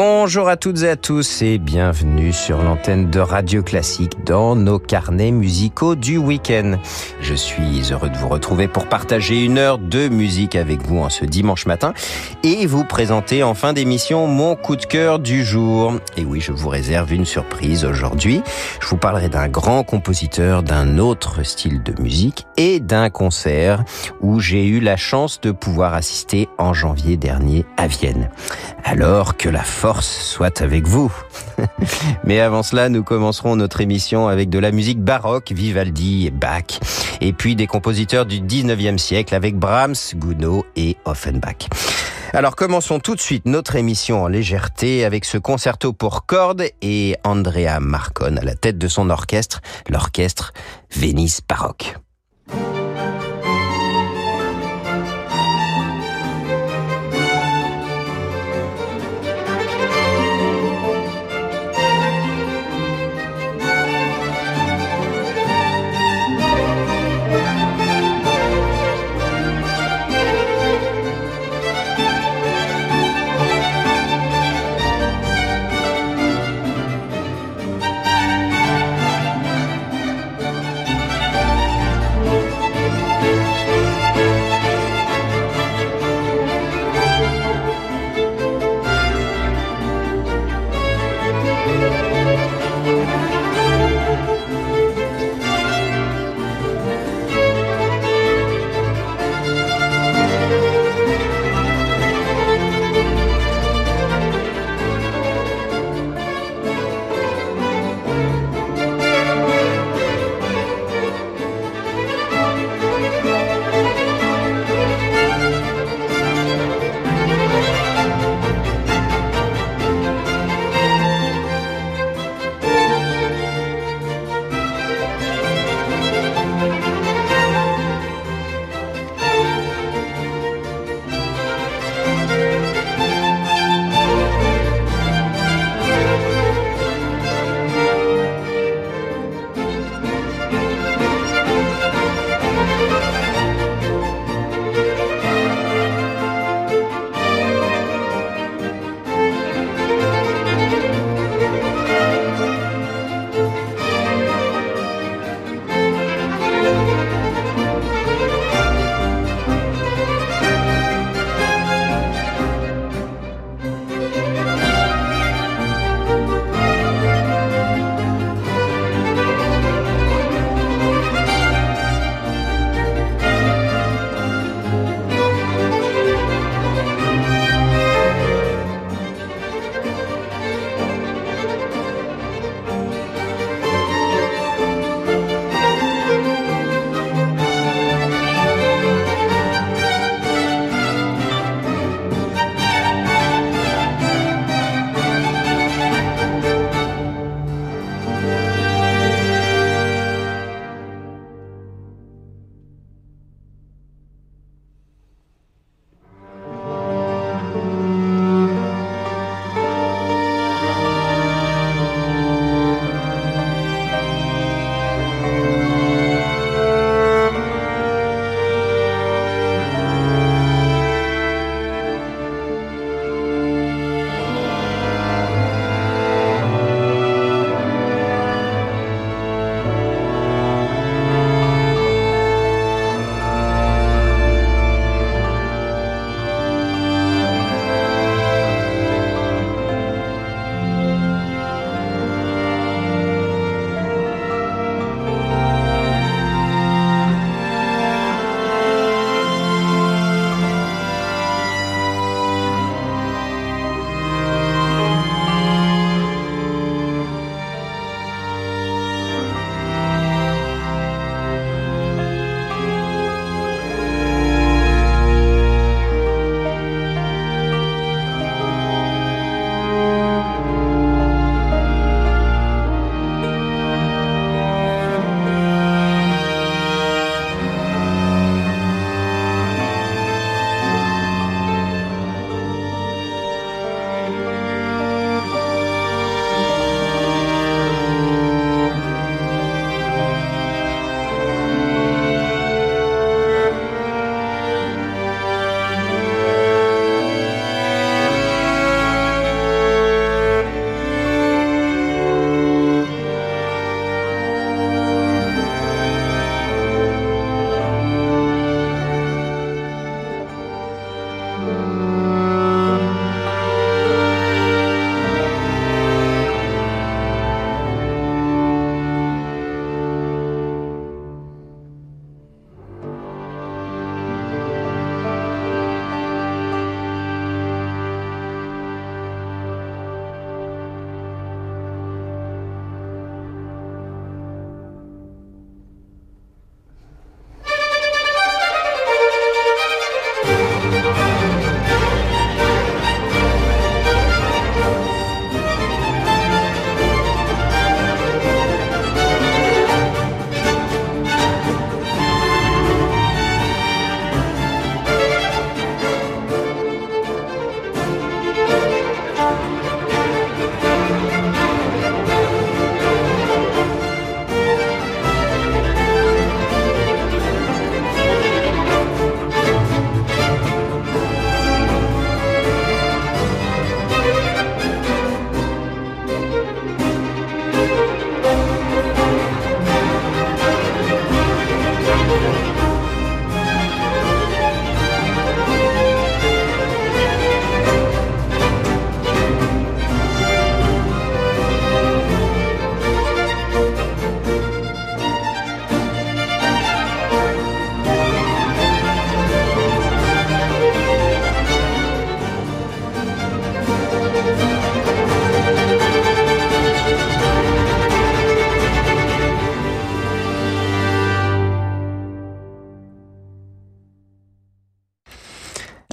Bonjour à toutes et à tous et bienvenue sur l'antenne de Radio Classique dans nos carnets musicaux du week-end. Je suis heureux de vous retrouver pour partager une heure de musique avec vous en ce dimanche matin et vous présenter en fin d'émission mon coup de cœur du jour. Et oui, je vous réserve une surprise aujourd'hui. Je vous parlerai d'un grand compositeur d'un autre style de musique et d'un concert où j'ai eu la chance de pouvoir assister en janvier dernier à Vienne. Alors que la soit avec vous. Mais avant cela, nous commencerons notre émission avec de la musique baroque, Vivaldi et Bach, et puis des compositeurs du 19e siècle avec Brahms, Gounod et Offenbach. Alors commençons tout de suite notre émission en légèreté avec ce concerto pour cordes et Andrea Marcon à la tête de son orchestre, l'orchestre Venise Baroque.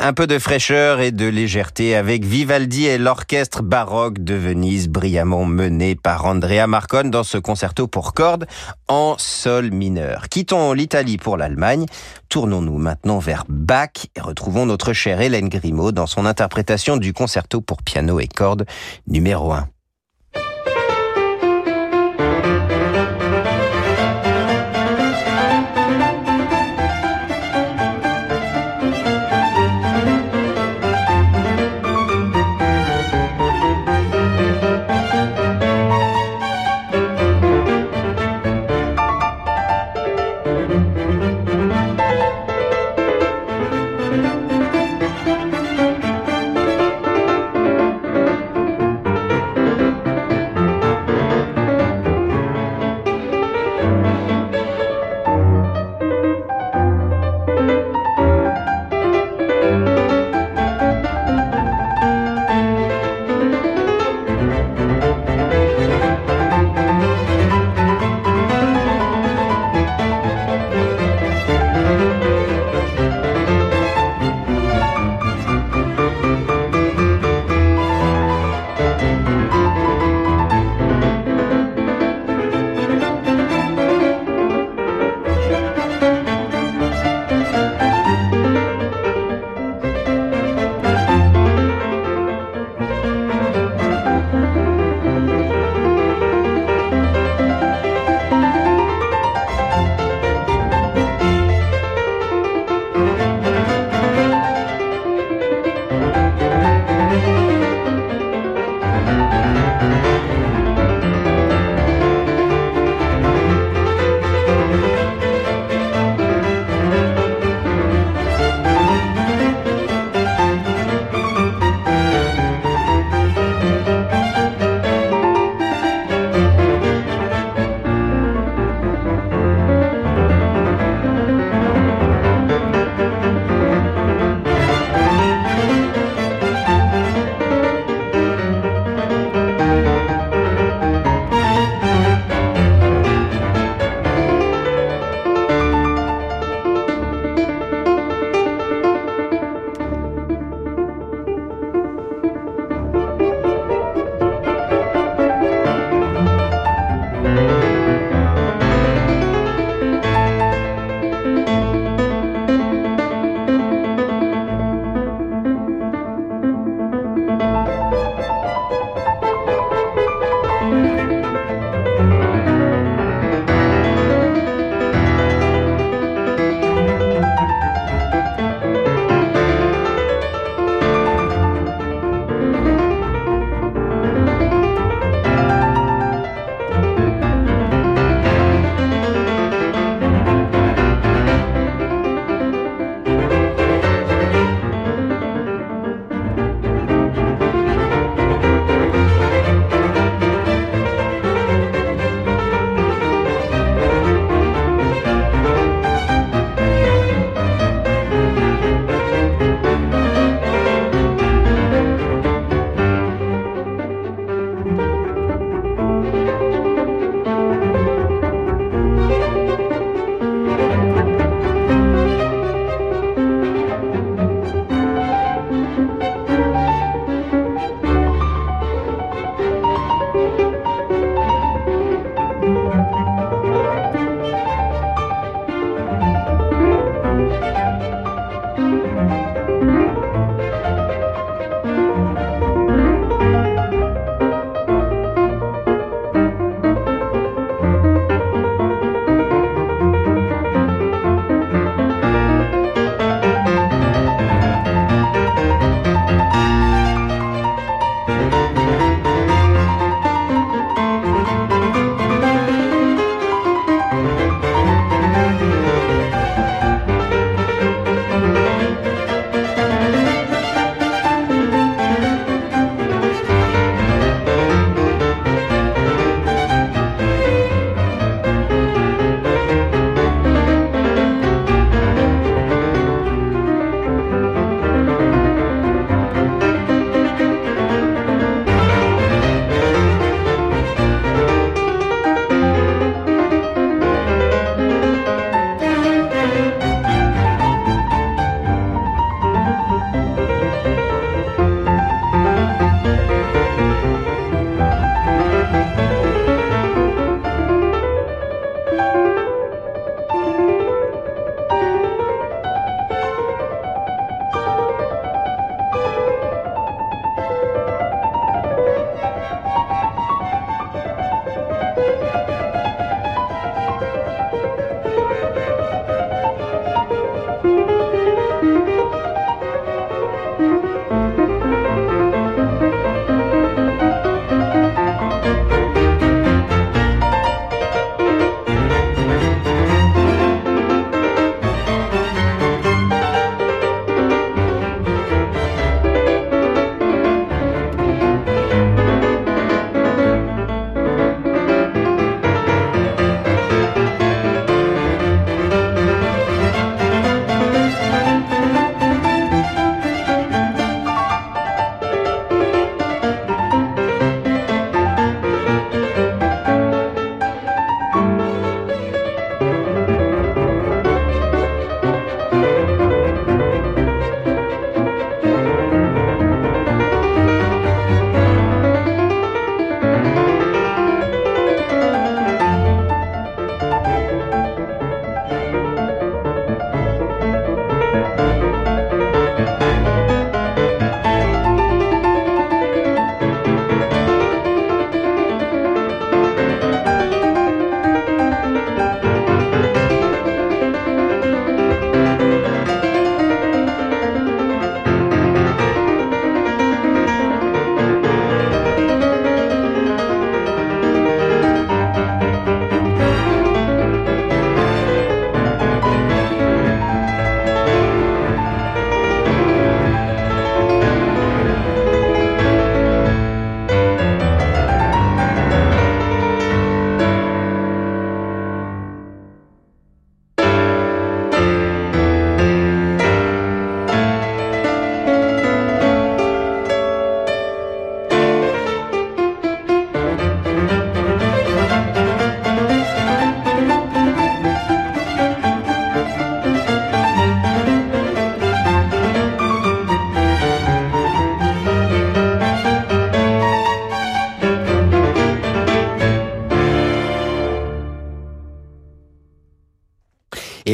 Un peu de fraîcheur et de légèreté avec Vivaldi et l'orchestre baroque de Venise brillamment mené par Andrea Marcon dans ce concerto pour cordes en sol mineur. Quittons l'Italie pour l'Allemagne. Tournons-nous maintenant vers Bach et retrouvons notre chère Hélène Grimaud dans son interprétation du concerto pour piano et cordes numéro 1.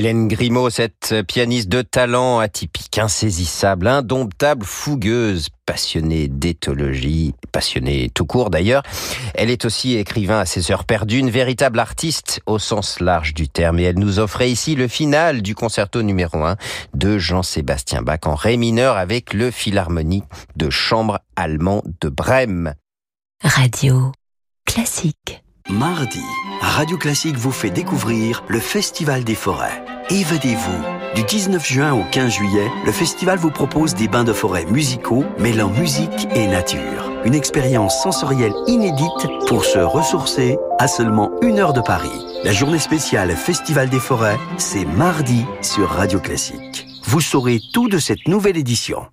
Hélène Grimaud, cette pianiste de talent atypique, insaisissable, indomptable, fougueuse, passionnée d'éthologie, passionnée tout court d'ailleurs. Elle est aussi écrivain à ses heures perdues, une véritable artiste au sens large du terme. Et elle nous offrait ici le final du concerto numéro 1 de Jean-Sébastien Bach en ré mineur avec le Philharmonique de chambre allemand de Brême. Radio classique. Mardi, Radio Classique vous fait découvrir le Festival des forêts. Évadez-vous. Du 19 juin au 15 juillet, le festival vous propose des bains de forêt musicaux mêlant musique et nature. Une expérience sensorielle inédite pour se ressourcer à seulement une heure de Paris. La journée spéciale Festival des forêts, c'est mardi sur Radio Classique. Vous saurez tout de cette nouvelle édition.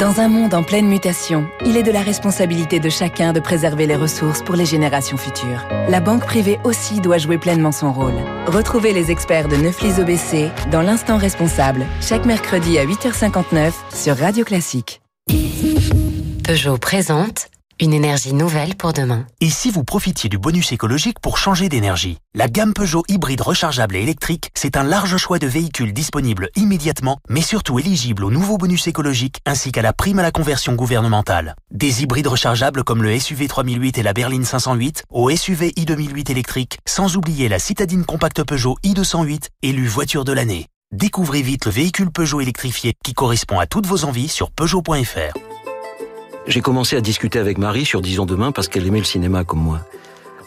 Dans un monde en pleine mutation, il est de la responsabilité de chacun de préserver les ressources pour les générations futures. La banque privée aussi doit jouer pleinement son rôle. Retrouvez les experts de Neuflis OBC dans l'instant responsable, chaque mercredi à 8h59 sur Radio Classique. Peugeot présente une énergie nouvelle pour demain. Et si vous profitiez du bonus écologique pour changer d'énergie? La gamme Peugeot hybride rechargeable et électrique, c'est un large choix de véhicules disponibles immédiatement, mais surtout éligibles au nouveau bonus écologique ainsi qu'à la prime à la conversion gouvernementale. Des hybrides rechargeables comme le SUV 3008 et la berline 508, au SUV i2008 électrique, sans oublier la citadine compacte Peugeot i208, élue voiture de l'année. Découvrez vite le véhicule Peugeot électrifié qui correspond à toutes vos envies sur Peugeot.fr. J'ai commencé à discuter avec Marie sur Disons demain parce qu'elle aimait le cinéma comme moi.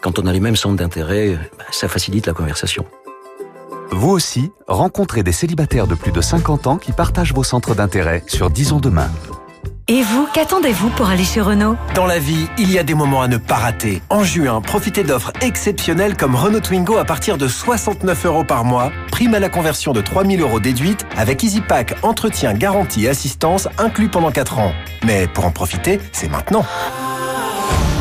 Quand on a les mêmes centres d'intérêt, bah, ça facilite la conversation. Vous aussi, rencontrez des célibataires de plus de 50 ans qui partagent vos centres d'intérêt sur Disons demain. Et vous, qu'attendez-vous pour aller chez Renault? Dans la vie, il y a des moments à ne pas rater. En juin, profitez d'offres exceptionnelles comme Renault Twingo à partir de 69 euros par mois, prime à la conversion de 3000 euros déduite, avec EasyPack, entretien, garantie assistance inclus pendant 4 ans. Mais pour en profiter, c'est maintenant.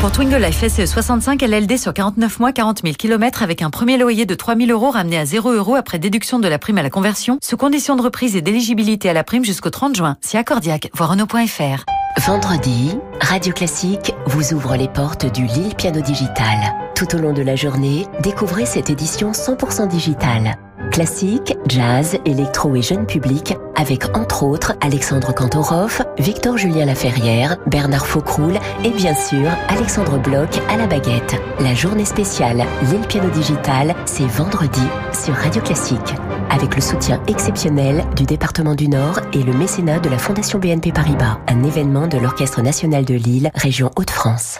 Pour Twingo Life SE 65 LLD sur 49 mois, 40 000 km avec un premier loyer de 3 000 euros ramené à 0 euros après déduction de la prime à la conversion, sous condition de reprise et d'éligibilité à la prime jusqu'au 30 juin. Si accordiaque, voir Renault.fr. Vendredi, Radio Classique vous ouvre les portes du Lille Piano Digital. Tout au long de la journée, découvrez cette édition 100% digitale. Classique, jazz, électro et jeune public, avec entre autres Alexandre Kantorov, Victor Julien Laferrière, Bernard Faucroul et bien sûr Alexandre Bloch à la baguette. La journée spéciale Lille Piano Digital, c'est vendredi sur Radio Classique, avec le soutien exceptionnel du département du Nord et le mécénat de la Fondation BNP Paribas, un événement de l'Orchestre national de Lille, région Hauts-de-France.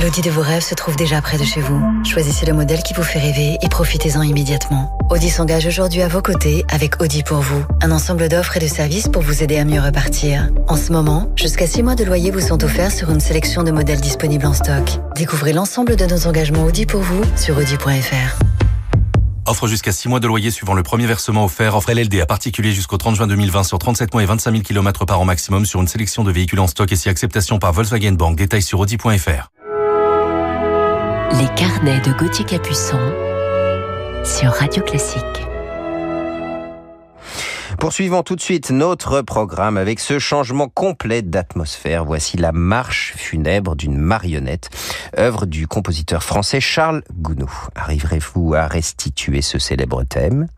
L'Audi de vos rêves se trouve déjà près de chez vous. Choisissez le modèle qui vous fait rêver et profitez-en immédiatement. Audi s'engage aujourd'hui à vos côtés avec Audi pour vous, un ensemble d'offres et de services pour vous aider à mieux repartir. En ce moment, jusqu'à 6 mois de loyer vous sont offerts sur une sélection de modèles disponibles en stock. Découvrez l'ensemble de nos engagements Audi pour vous sur audi.fr. Offre jusqu'à 6 mois de loyer suivant le premier versement offert. Offre LLD à particulier jusqu'au 30 juin 2020 sur 37 mois et 25 000 km par an maximum sur une sélection de véhicules en stock et si acceptation par Volkswagen Bank. Détails sur audi.fr. Les carnets de Gauthier Capuçon sur Radio Classique. Poursuivons tout de suite notre programme avec ce changement complet d'atmosphère. Voici la marche funèbre d'une marionnette, œuvre du compositeur français Charles Gounod. Arriverez-vous à restituer ce célèbre thème?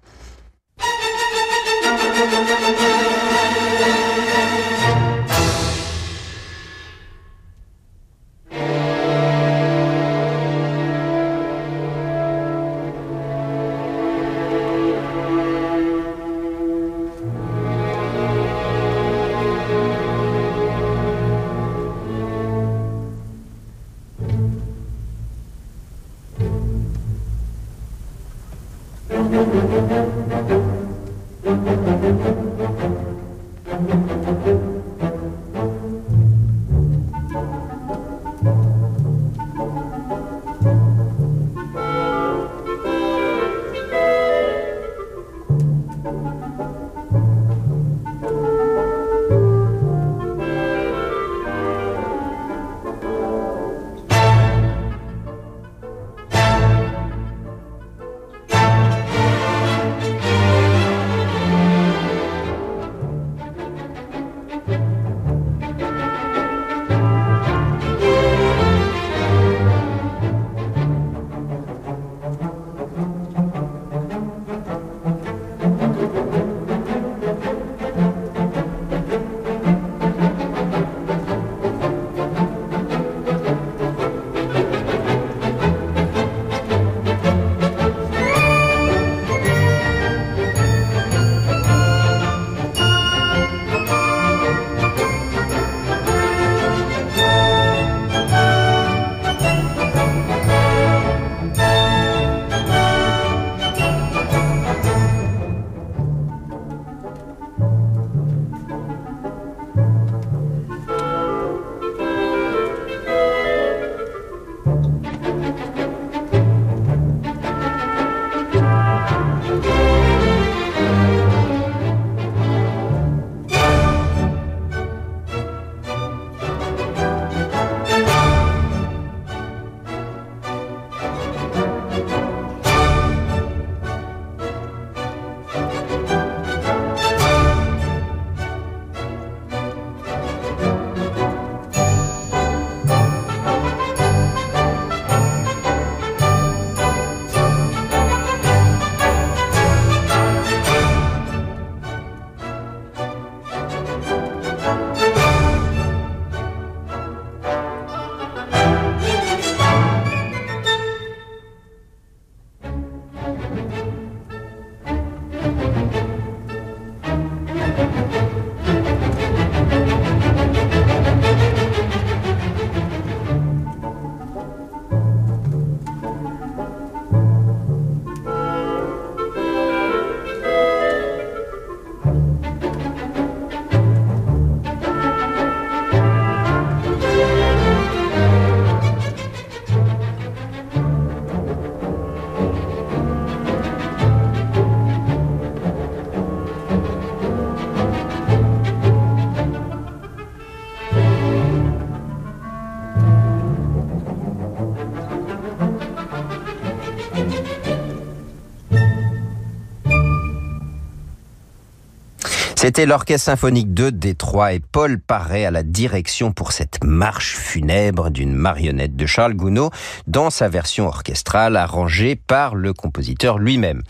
C'était l'Orchestre symphonique de Détroit et Paul Paré à la direction pour cette marche funèbre d'une marionnette de Charles Gounod dans sa version orchestrale arrangée par le compositeur lui-même.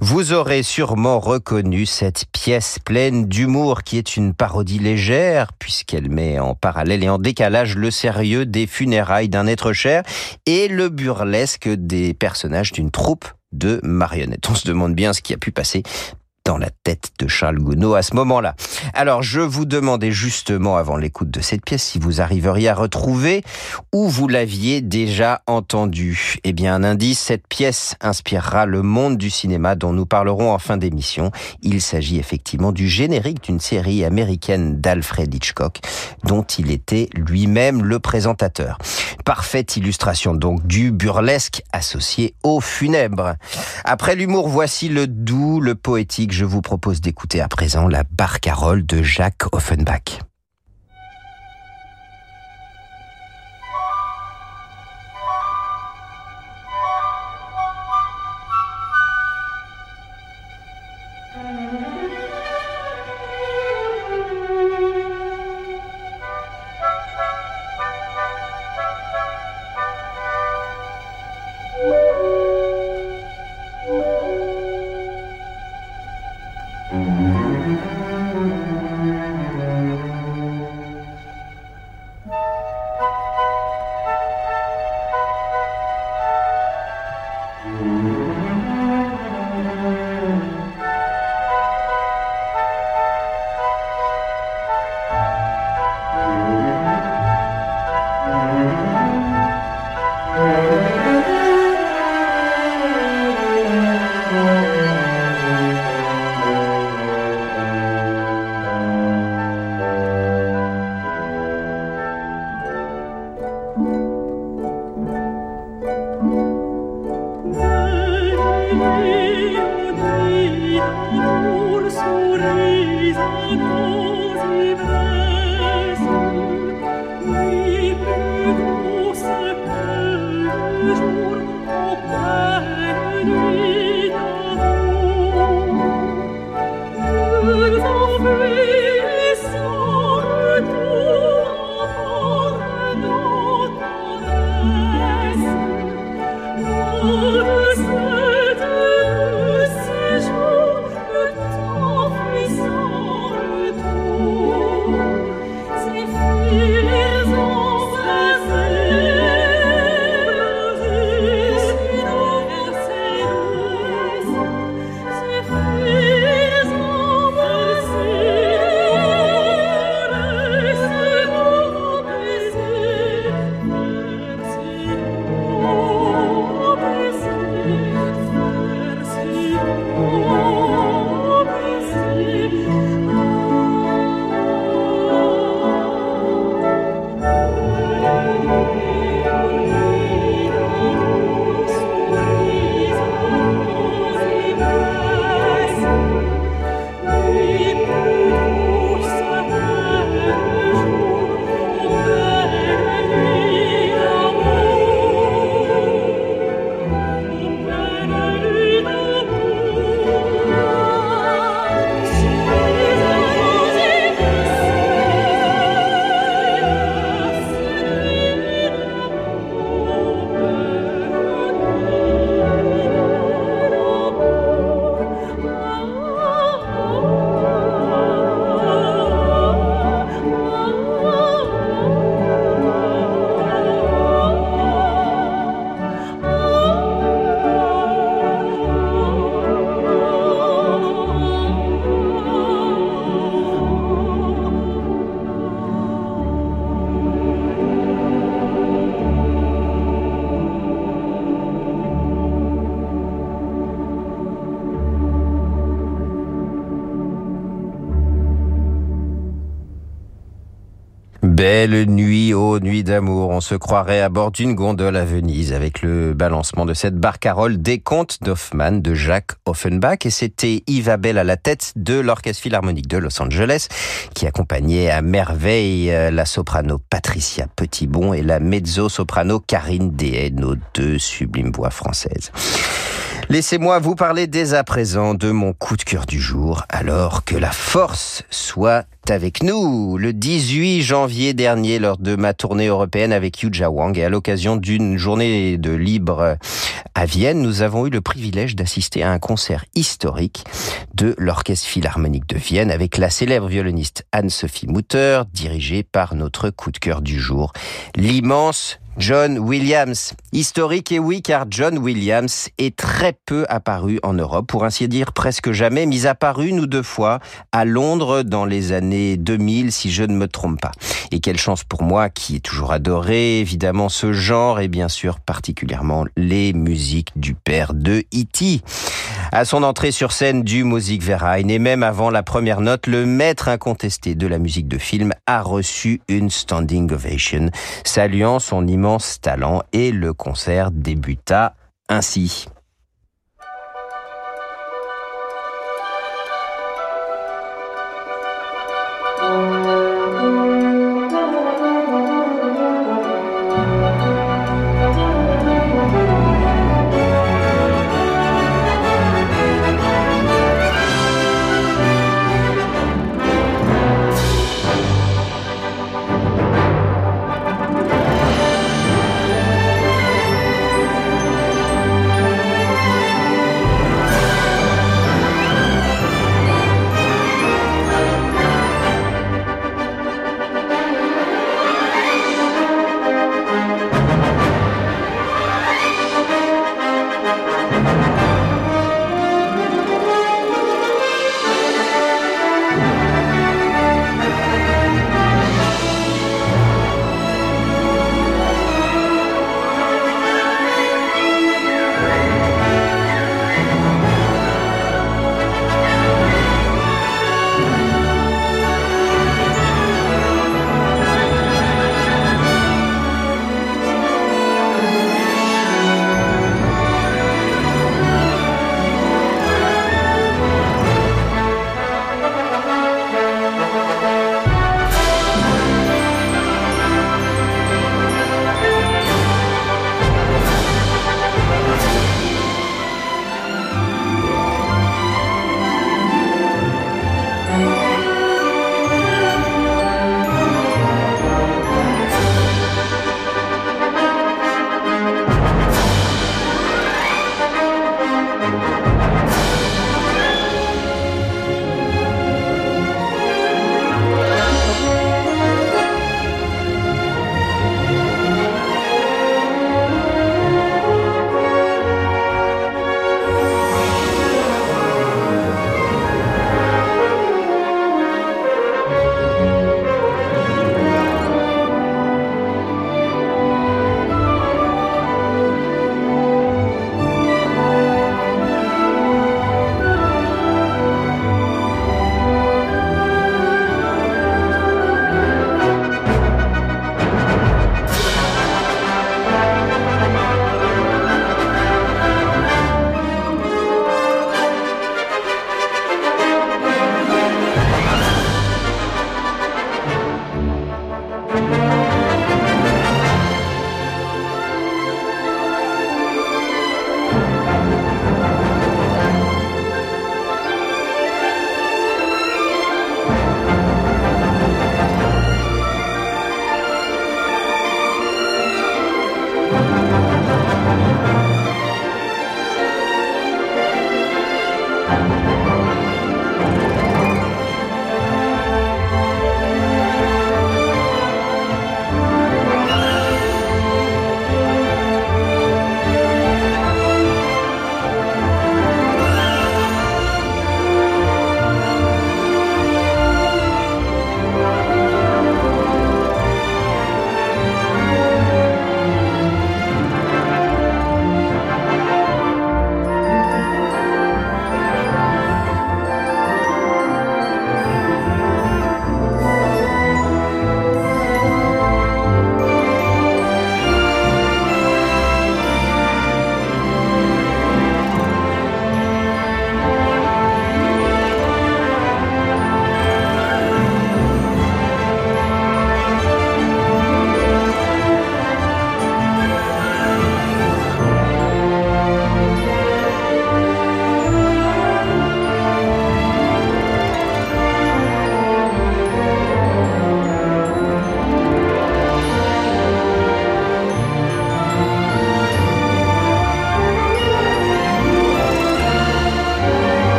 Vous aurez sûrement reconnu cette pièce pleine d'humour qui est une parodie légère puisqu'elle met en parallèle et en décalage le sérieux des funérailles d'un être cher et le burlesque des personnages d'une troupe de marionnettes. On se demande bien ce qui a pu passer dans la tête de Charles Gounod à ce moment-là. Alors, je vous demandais justement avant l'écoute de cette pièce si vous arriveriez à retrouver où vous l'aviez déjà entendu. Eh bien, un indice, cette pièce inspirera le monde du cinéma dont nous parlerons en fin d'émission. Il s'agit effectivement du générique d'une série américaine d'Alfred Hitchcock dont il était lui-même le présentateur. Parfaite illustration donc du burlesque associé au funèbre. Après l'humour, voici le doux, le poétique je vous propose d'écouter à présent la barcarolle de Jacques Offenbach. birds of free. Belle nuit, ô nuit d'amour, on se croirait à bord d'une gondole à Venise avec le balancement de cette barcarolle des contes d'Hoffmann de Jacques Offenbach. Et c'était Yves à la tête de l'Orchestre Philharmonique de Los Angeles qui accompagnait à merveille euh, la soprano Patricia Petitbon et la mezzo-soprano Karine Dehaye, nos deux sublimes voix françaises. Laissez-moi vous parler dès à présent de mon coup de cœur du jour, alors que la force soit avec nous. Le 18 janvier dernier, lors de ma tournée européenne avec Yuja Wang et à l'occasion d'une journée de libre à Vienne, nous avons eu le privilège d'assister à un concert historique de l'Orchestre Philharmonique de Vienne avec la célèbre violoniste Anne-Sophie Mutter, dirigée par notre coup de cœur du jour, l'immense John Williams. Historique et oui, car John Williams est très peu apparu en Europe, pour ainsi dire presque jamais, mis à part une ou deux fois à Londres dans les années 2000, si je ne me trompe pas. Et quelle chance pour moi, qui ai toujours adoré évidemment ce genre et bien sûr particulièrement les musiques du père de E.T. À son entrée sur scène du Musikverein et même avant la première note, le maître incontesté de la musique de film a reçu une standing ovation, saluant son immense talent et le concert débuta ainsi.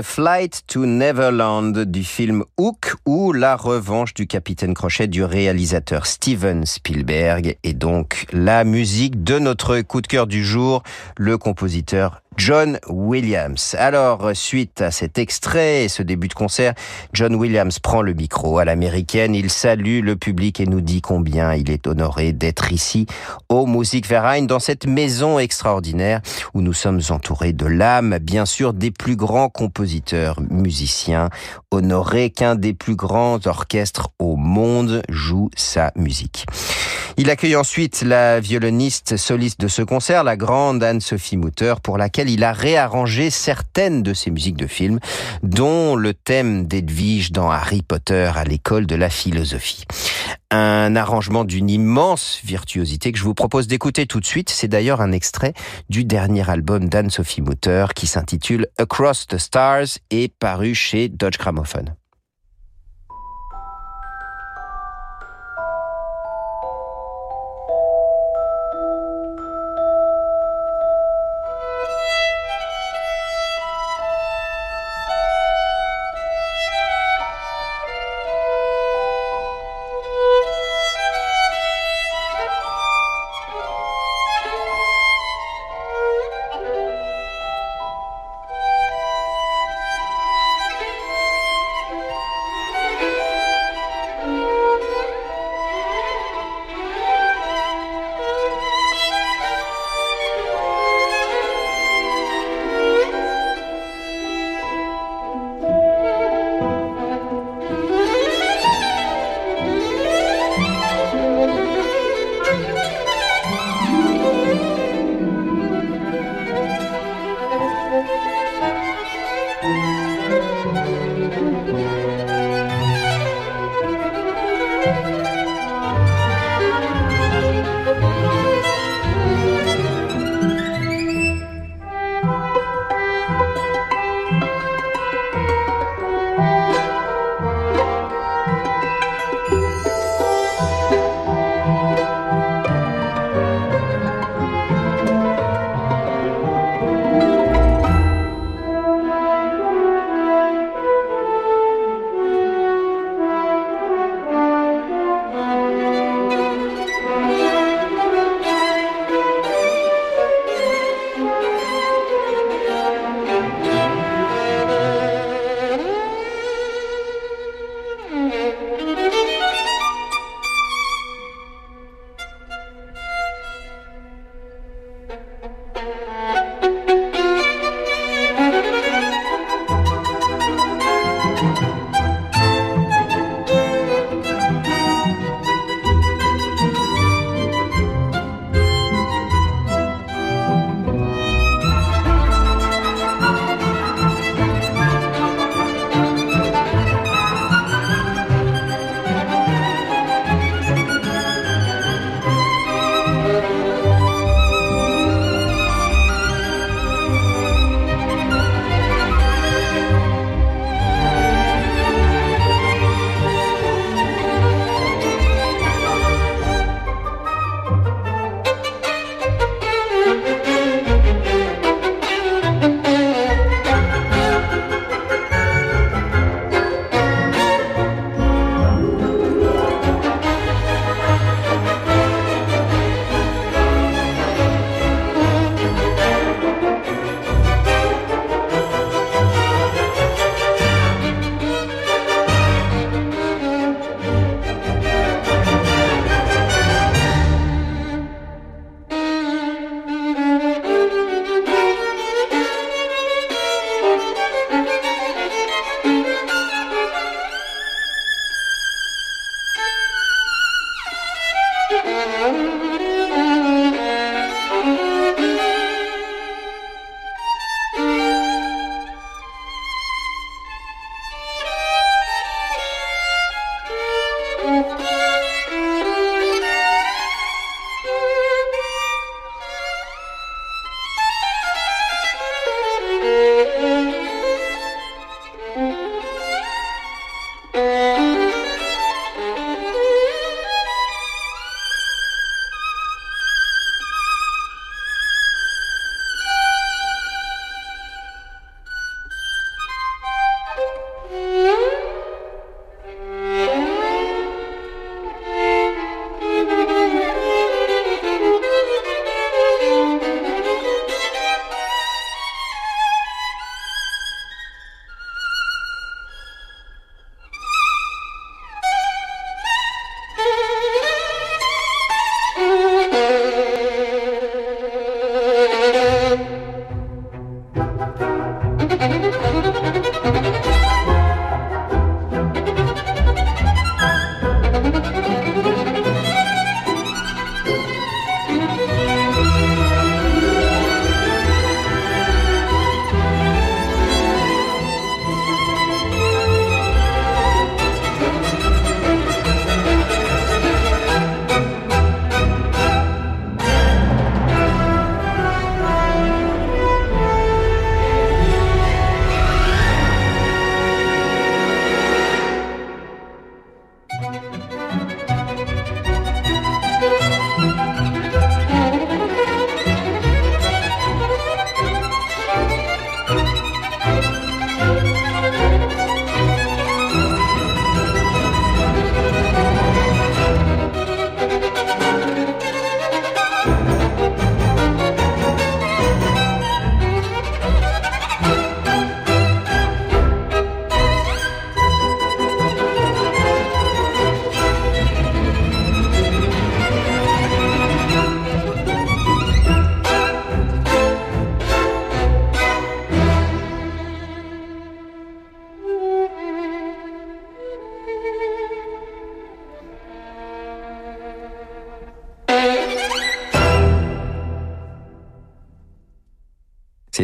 The Flight to Neverland du film Hook ou La revanche du capitaine Crochet du réalisateur Steven Spielberg. Et donc la musique de notre coup de cœur du jour, le compositeur John Williams. Alors, suite à cet extrait et ce début de concert, John Williams prend le micro à l'américaine, il salue le public et nous dit combien il est honoré d'être ici au Musikverein, dans cette maison extraordinaire où nous sommes entourés de l'âme, bien sûr, des plus grands compositeurs musiciens, honoré qu'un des plus grands orchestres au monde joue sa musique. Il accueille ensuite la violoniste soliste de ce concert, la grande Anne-Sophie Mutter, pour laquelle il a réarrangé certaines de ses musiques de films, dont le thème d'Edwige dans Harry Potter à l'école de la philosophie. Un arrangement d'une immense virtuosité que je vous propose d'écouter tout de suite. C'est d'ailleurs un extrait du dernier album d'Anne-Sophie Mutter qui s'intitule Across the Stars et paru chez Dodge Gramophone.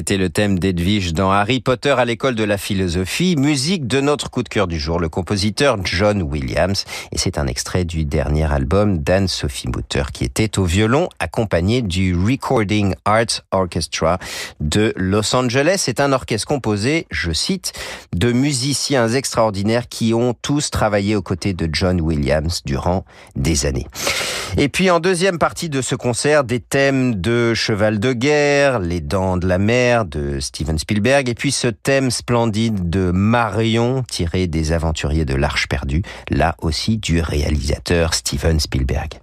C'était le thème d'Edwige dans Harry Potter à l'école de la philosophie, musique de notre coup de cœur du jour, le compositeur John Williams. Et c'est un extrait du dernier album d'Anne-Sophie Mutter qui était au violon accompagné du Recording Arts Orchestra de Los Angeles. C'est un orchestre composé, je cite, de musiciens extraordinaires qui ont tous travaillé aux côtés de John Williams durant des années. Et puis en deuxième partie de ce concert, des thèmes de Cheval de guerre, Les dents de la mer de Steven Spielberg, et puis ce thème splendide de Marion tiré des aventuriers de l'Arche perdue, là aussi du réalisateur Steven Spielberg.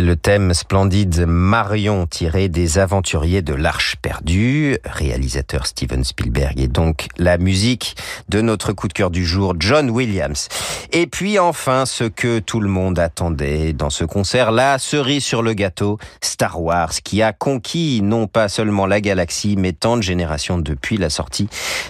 Le thème splendide Marion tiré des aventuriers de l'Arche perdue, réalisateur Steven Spielberg et donc la musique de notre coup de cœur du jour, John Williams. Et puis enfin, ce que tout le monde attendait dans ce concert, la cerise sur le gâteau, Star Wars, qui a conquis non pas seulement la galaxie, mais tant de générations depuis la sortie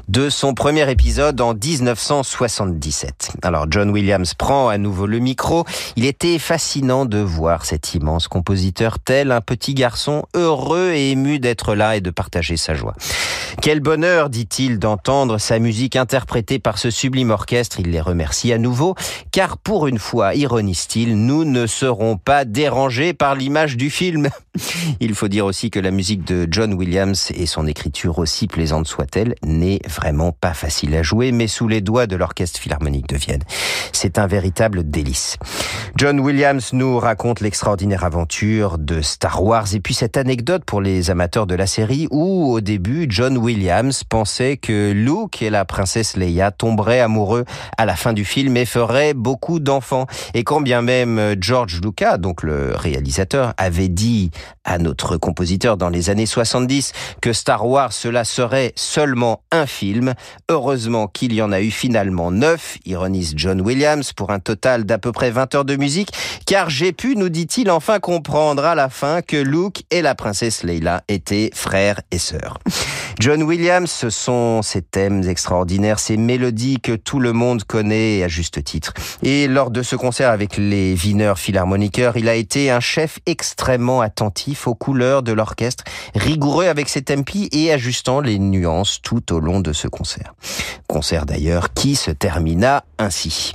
de son premier épisode en 1977. Alors John Williams prend à nouveau le micro. Il était fascinant de voir immense compositeur tel un petit garçon heureux et ému d'être là et de partager sa joie. Quel bonheur, dit-il, d'entendre sa musique interprétée par ce sublime orchestre. Il les remercie à nouveau, car pour une fois, ironise-t-il, nous ne serons pas dérangés par l'image du film. Il faut dire aussi que la musique de John Williams et son écriture aussi plaisante soit-elle n'est vraiment pas facile à jouer, mais sous les doigts de l'orchestre philharmonique de Vienne. C'est un véritable délice. John Williams nous raconte l'extraordinaire aventure de Star Wars et puis cette anecdote pour les amateurs de la série où au début John Williams pensait que Luke et la princesse Leia tomberaient amoureux à la fin du film et feraient beaucoup d'enfants. Et quand bien même George Lucas, donc le réalisateur, avait dit à notre compositeur dans les années 70 que Star Wars cela serait seulement un film, heureusement qu'il y en a eu finalement neuf, ironise John Williams, pour un total d'à peu près 20 heures de musique, car j'ai pu, nous dit-il, enfin comprendre à la fin que Luke et la princesse Leila étaient frères et sœurs. John Williams, ce sont ces thèmes extraordinaires, ces mélodies que tout le monde connaît à juste titre. Et lors de ce concert avec les Wiener Philharmoniqueurs, il a été un chef extrêmement attentif aux couleurs de l'orchestre, rigoureux avec ses tempi et ajustant les nuances tout au long de ce concert. Concert d'ailleurs qui se termina ainsi.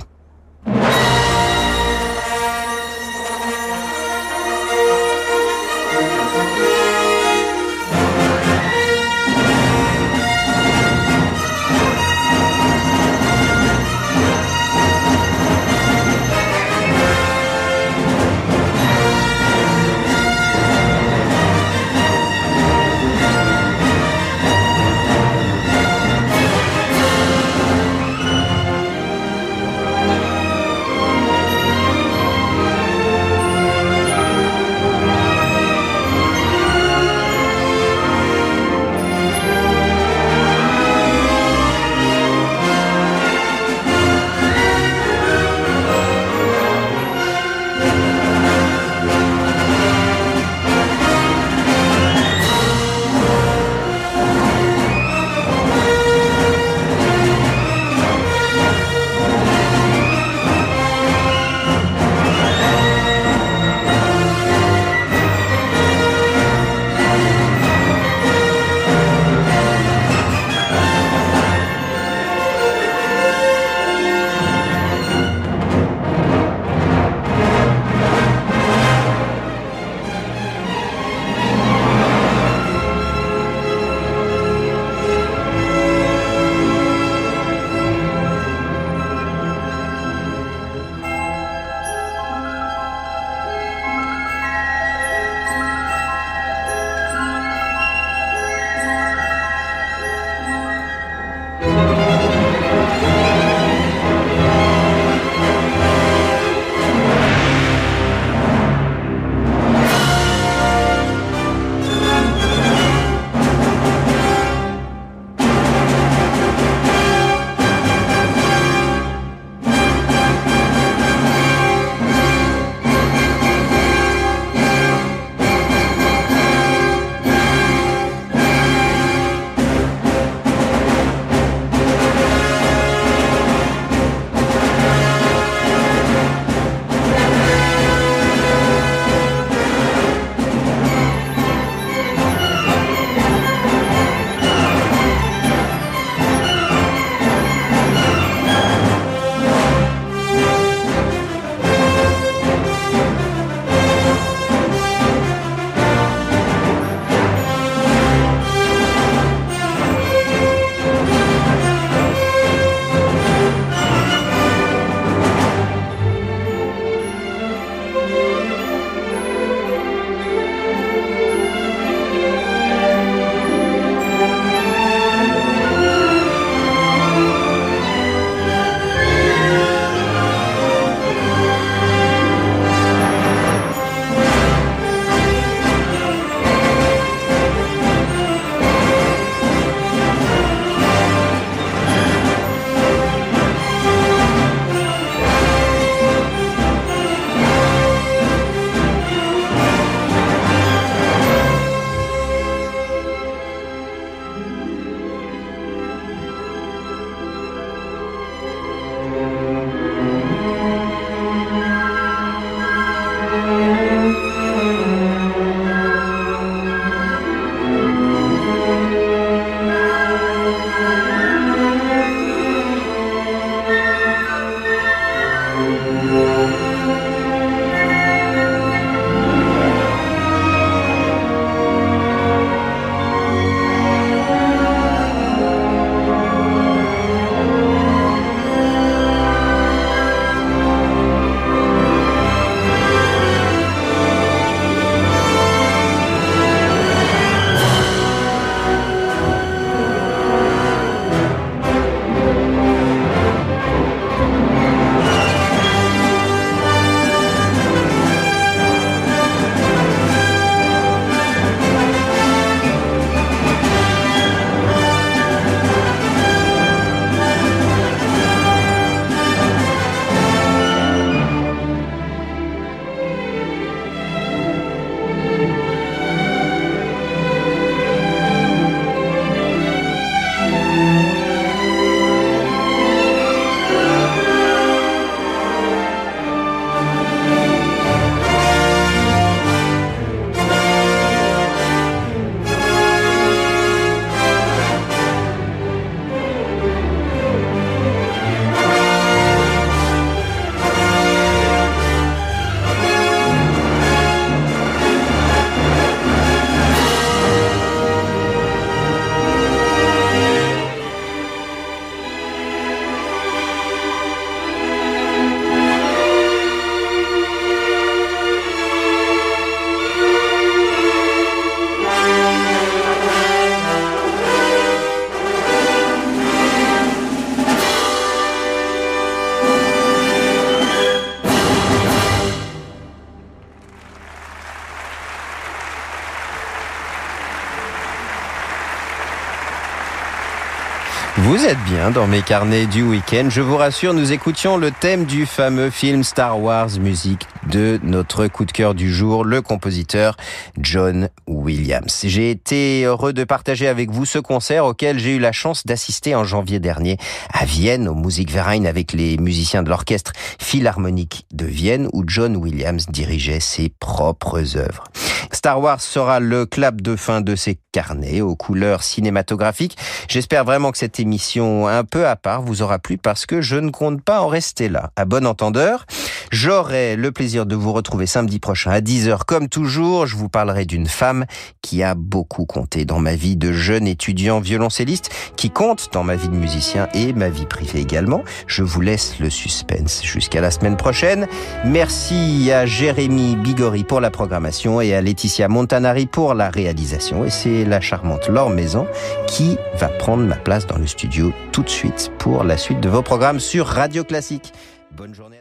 Bien dans mes carnets du week-end. Je vous rassure, nous écoutions le thème du fameux film Star Wars, musique de notre coup de cœur du jour, le compositeur John Williams. J'ai été heureux de partager avec vous ce concert auquel j'ai eu la chance d'assister en janvier dernier à Vienne, au Musikverein, avec les musiciens de l'orchestre philharmonique de Vienne, où John Williams dirigeait ses propres œuvres. Star Wars sera le clap de fin de ces carnets aux couleurs cinématographiques. J'espère vraiment que cette émission un peu à part vous aura plu parce que je ne compte pas en rester là. À bon entendeur, j'aurai le plaisir de vous retrouver samedi prochain à 10h comme toujours. Je vous parlerai d'une femme qui a beaucoup compté dans ma vie de jeune étudiant violoncelliste, qui compte dans ma vie de musicien et ma vie privée également. Je vous laisse le suspense jusqu'à la semaine prochaine. Merci à Jérémy Bigori pour la programmation et à Laetitia Montanari pour la réalisation. Et c'est la charmante Laure Maison qui va prendre ma place dans le studio tout de suite pour la suite de vos programmes sur Radio Classique. Bonne journée.